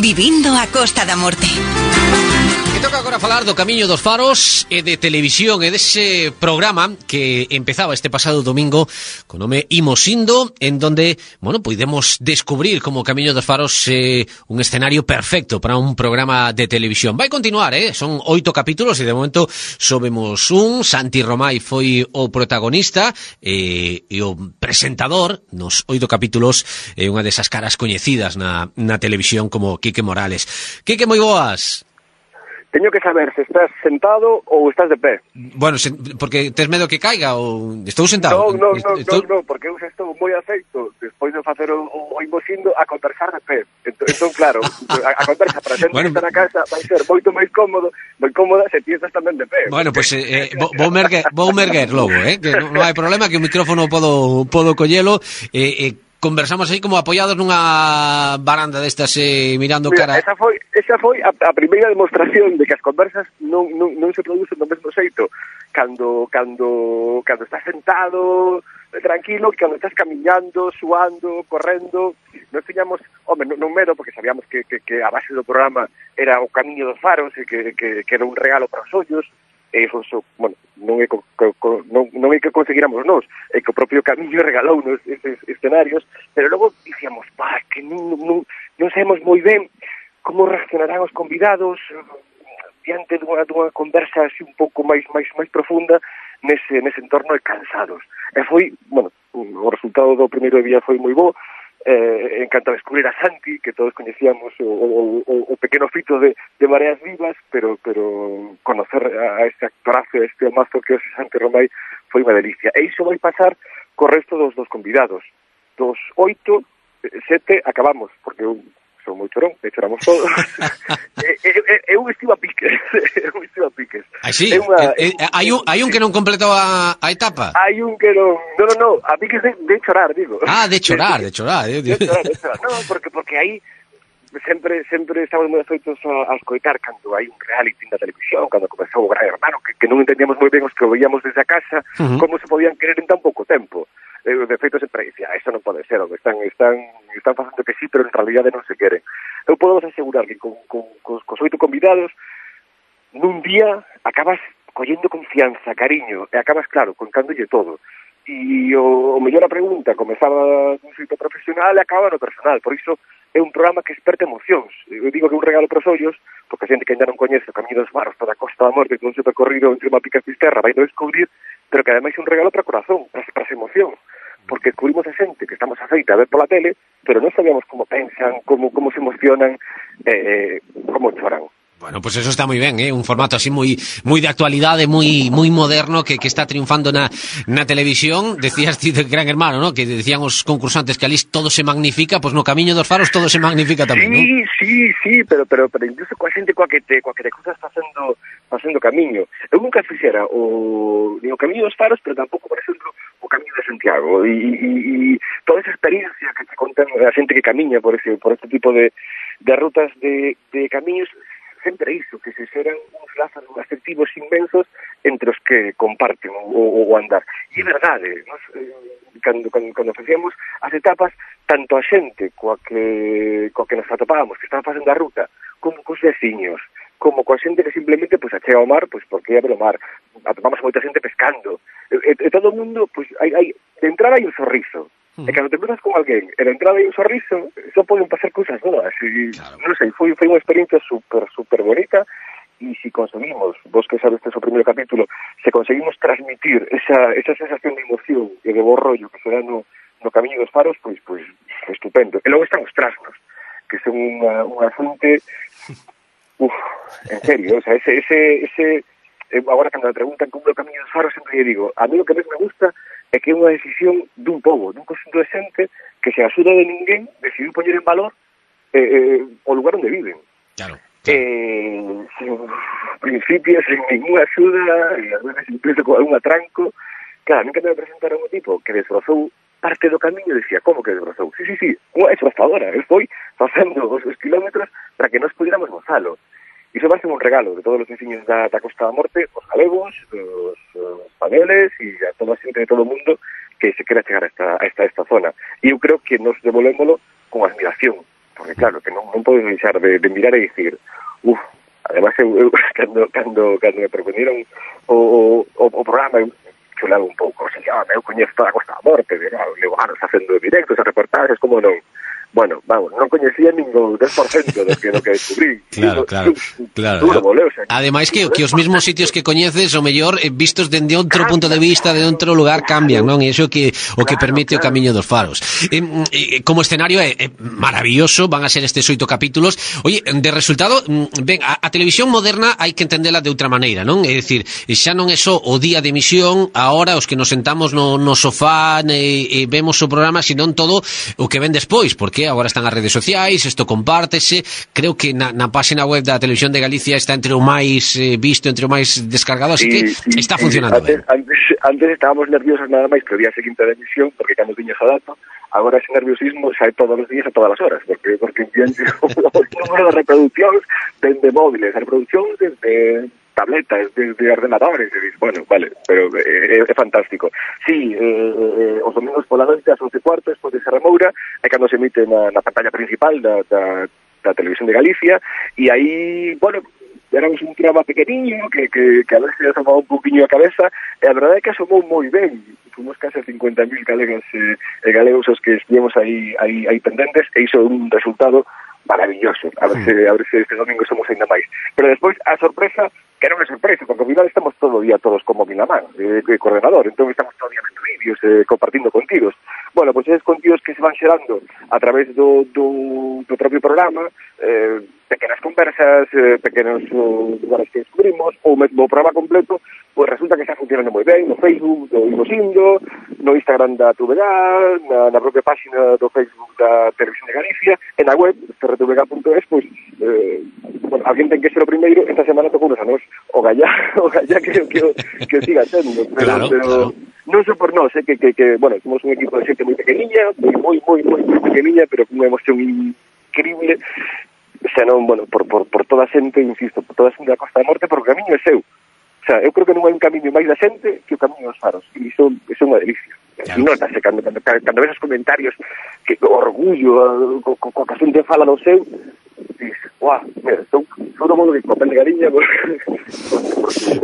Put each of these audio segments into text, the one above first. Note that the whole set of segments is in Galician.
Vivindo a Costa da Morte. toca agora falar do Camiño dos Faros e de televisión e dese programa que empezaba este pasado domingo con nome Imos Indo, en donde, bueno, podemos descubrir como Camiño dos Faros eh, un escenario perfecto para un programa de televisión. Vai continuar, eh? Son oito capítulos e de momento sobemos un. Santi Romai foi o protagonista eh, e o presentador nos oito capítulos é eh, unha desas caras coñecidas na, na televisión como Quique Morales. Quique, moi boas! Teño que saber se estás sentado ou estás de pé. Bueno, se, porque tes medo que caiga ou estou sentado. Non, non, non, estou... non, no, porque eu estou moi aceito despois de facer o, o imosindo a conversar de pé. Entón, entón claro, a, a conversa para xente bueno, que está na casa vai ser moito máis cómodo, moi cómoda se ti estás tamén de pé. Bueno, pois pues, eh, eh vou, vou merguer, vou merguer logo, eh, que non, non hai problema que o micrófono podo podo collelo eh, eh conversamos aí como apoiados nunha baranda destas eh, mirando Mira, cara. Esa foi esa foi a, a primeira demostración de que as conversas non, non, non se producen do mesmo xeito cando, cando, cando estás sentado tranquilo que cando estás camiñando, suando, correndo, nós tiñamos, home, non, non medo, porque sabíamos que, que, que a base do programa era o camiño dos faros e que, que, que era un regalo para os ollos, e iso, bueno, non é, co, co, non, non é que conseguiramos nós, é que o propio camiño regalou nos eses escenarios, pero logo dicíamos, pá, que non, non, non sabemos moi ben como reaccionarán os convidados diante dunha, dunha conversa así un pouco máis máis máis profunda nese, nese entorno de cansados. E foi, bueno, o resultado do primeiro día foi moi bo, eh, encanta descubrir a Santi, que todos coñecíamos o, o, o, o pequeno fito de, de Mareas Vivas, pero pero conocer a este actorazo, a este mazo que é Santi Romay, foi unha delicia. E iso vai pasar co resto dos dos convidados. Dos oito, eh, sete, acabamos, porque son moi chorón, e choramos todos. eu estivo a piques, eu estivo a piques. Así, é unha, é, é, hai un, eh, ah, eh, eh, hai un que non completou a, a etapa? Hai un que non, non, non, no, a piques de, de chorar, digo. Ah, de chorar, de, de chorar. De, de chorar, de chorar. Non, porque, porque aí sempre sempre estamos moi afeitos a, a escoitar cando hai un reality na televisión, cando comezou o Gran Hermano, que, que non entendíamos moi ben os que o veíamos desde a casa, uh -huh. como se podían querer en tan pouco tempo eh, de feito sempre dicía, eso non pode ser, están, están, están facendo que sí, pero en realidad non se queren. Eu podo asegurar que con, con, con, cos oito convidados, nun día acabas collendo confianza, cariño, e acabas, claro, contándolle todo. E o, o mellor a pregunta comezaba nun xeito profesional e acaba no personal, por iso é un programa que experta emocións. Eu digo que é un regalo para os ollos, porque a xente que ainda non coñece o Camiño dos Maros toda a Costa da Morte, con seu percorrido entre Mapica e Fisterra, vai no descubrir, pero que ademais é un regalo para o corazón, para, para as emocións porque descubrimos a xente que estamos afeita a ver pola tele, pero non sabíamos como pensan, como como se emocionan, eh, eh, como choran. Bueno, pues eso está moi ben, eh? un formato así moi moi de actualidade, moi moi moderno que, que está triunfando na, na televisión. Decías ti de Gran Hermano, ¿no? que decían os concursantes que ali todo se magnifica, pois pues no Camiño dos Faros todo se magnifica tamén, sí, ¿no? Sí, sí, pero, pero, pero incluso coa xente coa que te, coa que te cruzas facendo, facendo camiño. Eu nunca fixera o, ni o Camiño dos Faros, pero tampouco, por exemplo, o Camiño de Santiago e, e, e toda esa experiencia que te contan a xente que camiña por, ese, por este tipo de, de rutas de, de camiños sempre iso, que se xeran uns lazos afectivos inmensos entre os que comparten o, o andar. E é verdade, nos, eh, cando, cando, cando facíamos as etapas, tanto a xente coa que, coa que nos atopábamos, que estaba facendo a ruta, como cos veciños, como coa xente que simplemente pues, achega ao mar, pois porque é o mar, atopamos moita xente pescando, e, e, todo o mundo, pois, hai, hai, de entrada hai un sorriso, E cando te cruzas con alguén e de entrada hai un sorriso, só poden pasar cousas boas. E, claro. non sei, foi, foi unha experiencia super, super bonita e si conseguimos, vos que sabes o primeiro capítulo, se conseguimos transmitir esa, esa sensación de emoción e de bo rollo que se dá no, no camiño dos faros, pois, pois estupendo. E logo están os trasnos, que son unha, unha fonte Uf, en serio, o sea, ese, ese, ese eh, agora cando me preguntan como o camiño dos faros, sempre lle digo, a mí o que máis me gusta é que é unha decisión dun povo, dun conjunto de xente que se axuda de ninguén decidiu poñer en valor eh, eh, o lugar onde viven. Claro. Eh, claro. Eh, sin principios, sin ninguna axuda, e a veces incluso con algún atranco. Claro, a mí que me presentaron un tipo que desbrozou parte do camiño, decía, como que desbrozou? Sí, sí, sí, unha desbrozadora, el eh, foi facendo os, os kilómetros parece un regalo de todos os veciños da, da Costa da Morte, os galegos, os, os españoles e a toda a xente de todo o mundo que se quera chegar a esta, a esta, a esta zona. E eu creo que nos devolvémolo con admiración, porque claro, que non, non podes deixar de, de mirar e dicir, uff, además eu, eu cando, cando, cando me proponieron o, o, o programa, eu chulaba un pouco, o sea, ah, eu coñezo toda a Costa da Morte, de, claro, ah, levo anos facendo directos, a reportajes, como non, bueno, vamos, non coñecía ningún 10% do que, do que descubrí. Claro, claro. claro. Turbo, leo, sea, ¿eh? Ademais que, que os mesmos sitios que coñeces, o mellor, eh, vistos dende outro punto de vista, de outro lugar, cambian, non? E iso que o que permite claro, o camiño dos faros. E, e, como escenario é, é maravilloso, van a ser estes oito capítulos. Oye, de resultado, mm, ben, a, a televisión moderna hai que entendela de outra maneira, non? É dicir, xa non é só o día de emisión, ahora os que nos sentamos no, no sofá e, e vemos o programa, senón todo o que ven despois, porque agora están as redes sociais, isto compártese, creo que na, na página web da Televisión de Galicia está entre o máis eh, visto, entre o máis descargado, así sí, que sí, está funcionando antes, ben. Antes, antes estábamos nerviosos nada máis que o día seguinte da emisión, porque cando viñas a dato, agora ese nerviosismo xa todos os días a todas as horas, porque porque envían o número de reproduccións dende móviles, reproduccións desde tableta, es de, de ordenadores, e dis, bueno, vale, pero eh, é, é fantástico. Sí, eh, eh, os domingos pola noite ás 11 cuarto, despois de Serra Moura, eh, é cando se emite na, na pantalla principal da, da, da televisión de Galicia, e aí, bueno, éramos un programa pequeniño que, que, que a veces asomaba un poquinho eh, a cabeza e a verdade é que asomou moi ben fomos case 50.000 galegas e, e galegos os que estivemos aí, aí, aí pendentes e iso un resultado maravilloso. A ver, se, a ver se este domingo somos ainda máis pero despois a sorpresa que era unha sorpresa, porque ao final estamos todo o día todos como Milamán, eh, coordenador, entón estamos todo o día vendo vídeos, eh, compartindo contidos. Bueno, pois pues, esos contidos que se van xerando a través do, do, do propio programa, eh, pequenas conversas, eh, pequenos uh, lugares que descubrimos, ou mesmo o programa completo, pois pues resulta que está funcionando moi ben no Facebook do Imosindo, no Instagram da TVG, na, na propia página do Facebook da Televisión de Galicia, en a web, crtvg.es, pois, pues, eh, bueno, alguén ten que ser o primeiro, esta semana tocou nos a nós. O Gallá, o Gallá que, que, que siga sendo, pero, claro, pero claro. non só so por nós, eh, que, que, que, bueno, somos un equipo de xente moi pequeniña, moi, moi, moi, moi pequeniña, pero con unha emoción increíble, senón, bueno, por, por, por toda a xente, insisto, por toda a xente da Costa da Morte, porque o camiño é seu. O sea, eu creo que non hai un camiño máis da xente que o camiño dos faros, e iso, iso é unha delicia. Claro. Notase, cando, cando, cando ves os comentarios, que orgullo, co, co, co que a xente fala do seu, Uah, mira, estou, estou de bico, pendegariña. Pois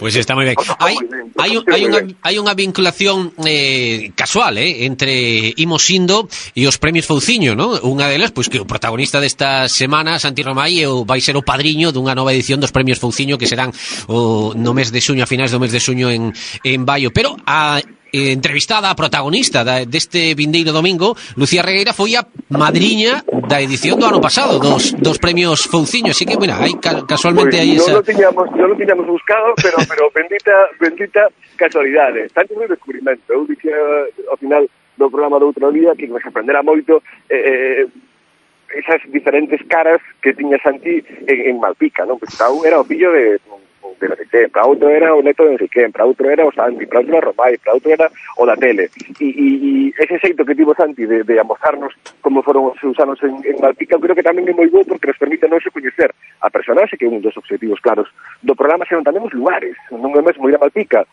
pues está moi ben. Hai, hai, hai, unha, hai unha vinculación eh, casual, eh, entre Imos Indo e os premios Fouciño, ¿no? Unha delas, pois pues, que o protagonista desta semana, Santi Romai, eh, vai ser o padriño dunha nova edición dos premios Fouciño que serán o, no mes de xuño, a finais do mes de xuño en, en Baio. Pero a eh, entrevistada a protagonista da, deste vindeiro domingo, Lucía Regueira foi a madriña da edición do ano pasado, dos, dos premios Fouciño, así que, bueno, hai casualmente pues, aí esa... Non Lo tiñamos, non lo tiñamos buscado, pero, pero bendita, bendita casualidade. Tanto un descubrimento. Eu dicía eh, ao final do programa do outro día que me sorprenderá moito eh, eh esas diferentes caras que tiñas anti en, en Malpica, non? Pois, pues, era o pillo de della Tecem, para outro era o neto de Enriquén, para outro era o Santi, para outro era Romai, para outro era o da tele. E, e, e ese xeito que tivo Santi de, de amozarnos como foron os seus anos en, en Malpica, creo que tamén é moi bo porque nos permite non se coñecer a personaxe, que é un dos objetivos claros do programa, senón tamén os lugares, non é mesmo ir a Malpica,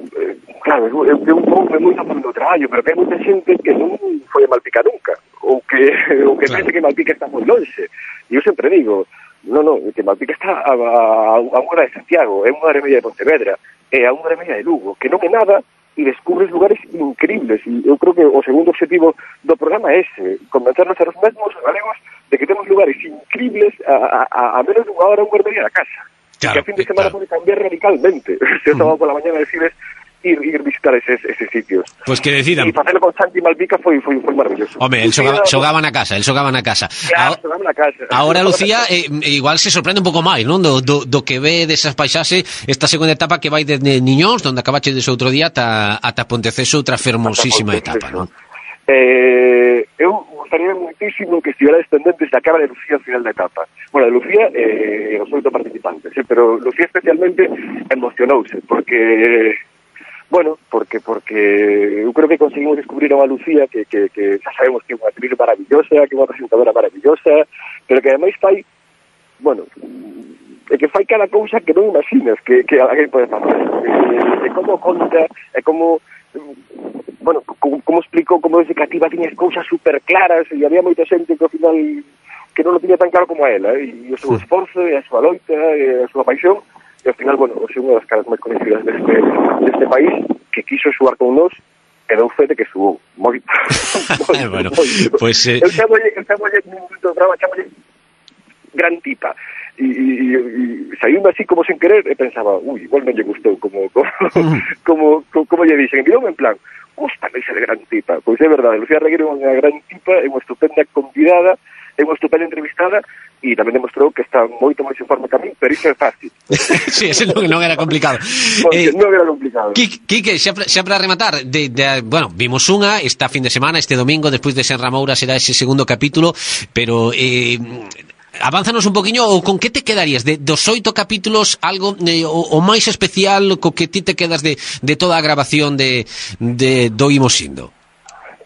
eh, claro, eu, eu é moito polo traballo, pero que hai moita xente que non foi a Malpica nunca, ou que, ou que claro. pense que Malpica está moi longe. E eu sempre digo, No, no, que Malpica está a, a, a unha hora de Santiago, é unha hora e media de Pontevedra, é a unha hora e media de Lugo, que non é nada e descubres lugares increíbles. E eu creo que o segundo objetivo do programa é ese, eh, convencernos a nos mesmos galegos de que temos lugares increíbles a, a, a menos dunha hora unha hora e media da casa. Claro, que a fin de eh, semana claro. pode cambiar radicalmente. Se eu estaba pola mañana decides, ir, ir visitar eses, eses sitios. Pois pues que decidan. E facelo con Santi Malvica foi, foi, foi maravilloso. Home, el xogaba, xogaba na casa, el xogaba na casa. Claro, xogaba na casa. Ahora, Lucía, eh, igual se sorprende un pouco máis, non? Do, do, do que ve desas paisaxe esta segunda etapa que vai desde Niñóns, onde acabache des outro día, ata, ata Ponteceso, outra fermosísima etapa, non? Eh, eu gostaría muitísimo que estivera pendentes da cara de Lucía ao final da etapa. Bueno, de Lucía eh, os oito participantes, eh, pero Lucía especialmente emocionouse, porque Bueno, porque porque eu creo que conseguimos descubrir a Lucía que, que, que xa sabemos que é unha actriz maravillosa, que é unha presentadora maravillosa, pero que ademais fai, bueno, é que fai cada cousa que non imaginas que, que alguén pode facer. É, é como conta, é como bueno, como, como explico, como desde cativa tiñas cousas super claras e había moita xente que ao final que non lo tiña tan claro como a ela, e, e o seu esforzo, e a súa loita, e a súa paixón, E ao final, bueno, hoxe unha das caras máis conhecidas deste, deste país que quiso xugar con nós e dou fe de que subou. Moi, moi, bueno, moi. Pues, eh... Eu chamolle, eu chamolle, no programa chamolle gran tipa. E, e, e saiu así como sen querer e pensaba, ui, igual non lle gustou como como, como, como, como lle dixen. E en plan, gusta ese de gran tipa. Pois é verdade, Lucía Reguero é unha gran tipa, é unha estupenda convidada, é unha estupenda entrevistada e tamén demostrou que está moito máis en forma que a mí, pero iso é fácil. sí, ese non, non era complicado. Porque eh, non era complicado. Quique, xa, xa para rematar, de, de, bueno, vimos unha esta fin de semana, este domingo, despois de Sen Ramoura será ese segundo capítulo, pero eh, Avánzanos un poquinho ou con que te quedarías de dos oito capítulos algo eh, o, o máis especial co que ti te quedas de, de toda a grabación de, de do Imos Indo.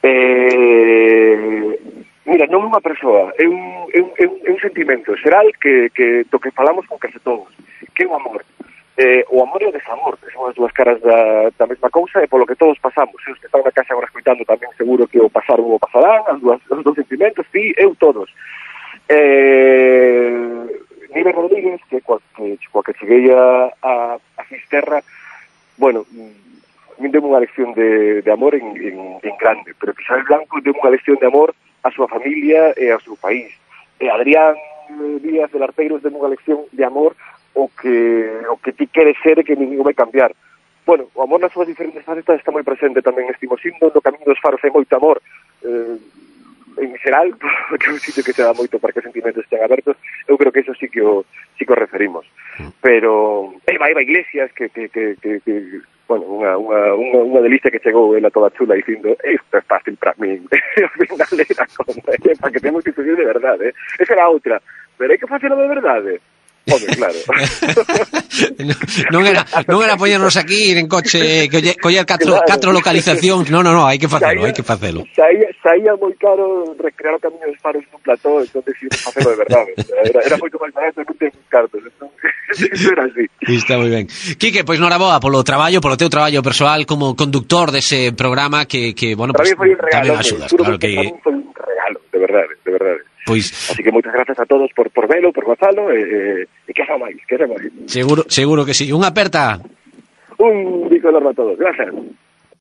Eh, mira, non é unha persoa, é un, é un, é un, é un sentimento xeral que, que do que falamos con case todos, que é o amor. Eh, o amor e o desamor, que son as dúas caras da, da mesma cousa e polo que todos pasamos. Se os que están na casa agora escutando tamén seguro que o pasaron ou o pasarán, as dúas, os dous sentimentos, ti, eu todos. Eh, Nive Rodríguez, que coa que, coa que cheguei a, a, a Fisterra, bueno, mm, me deu unha lección de, de amor en, en, en grande, pero Pisar Blanco deu unha lección de amor a súa familia e ao seu país. E Adrián Díaz del Arteiro ten unha lección de amor o que, o que ti queres ser e que ninguén vai cambiar. Bueno, o amor nas súas diferentes facetas está moi presente tamén neste Mosindo, no Camino dos Faros hai moito amor, eh, en xeral, porque é un sitio que se dá moito para que os sentimentos estén abertos, eu creo que eso sí que o, sí que o referimos. Mm. Pero eh, vai a iglesias que, que, que, que, que bueno, unha, unha, unha, unha delicia que chegou ela eh, toda chula dicindo isto é fácil para min, ao final era como, para que temos que subir de verdade, eh". esa era outra, pero hai que facelo de verdade, eh. Home, claro. non era non era poñernos aquí ir en coche coller, coller catro, claro. catro localizacións. Non, non, non, hai que facelo, hai que facelo. Saía, saía moi caro recrear o camiño dos faros nun plató, entón decido facelo de verdade. Era, era moito máis barato non ten cartos. Entón, era así. Está moi ben. Quique, pois noraboa polo traballo, polo teu traballo persoal como conductor dese programa que, que bueno, pues, foi un regalo, tamén axudas, claro que... Foi un regalo, de verdade, de verdade. Pois... Así que moitas grazas a todos por, por velo, por gozalo, e, e que xa máis, que xa máis. Seguro, seguro que sí. Unha aperta. Un bico enorme a todos. Gracias.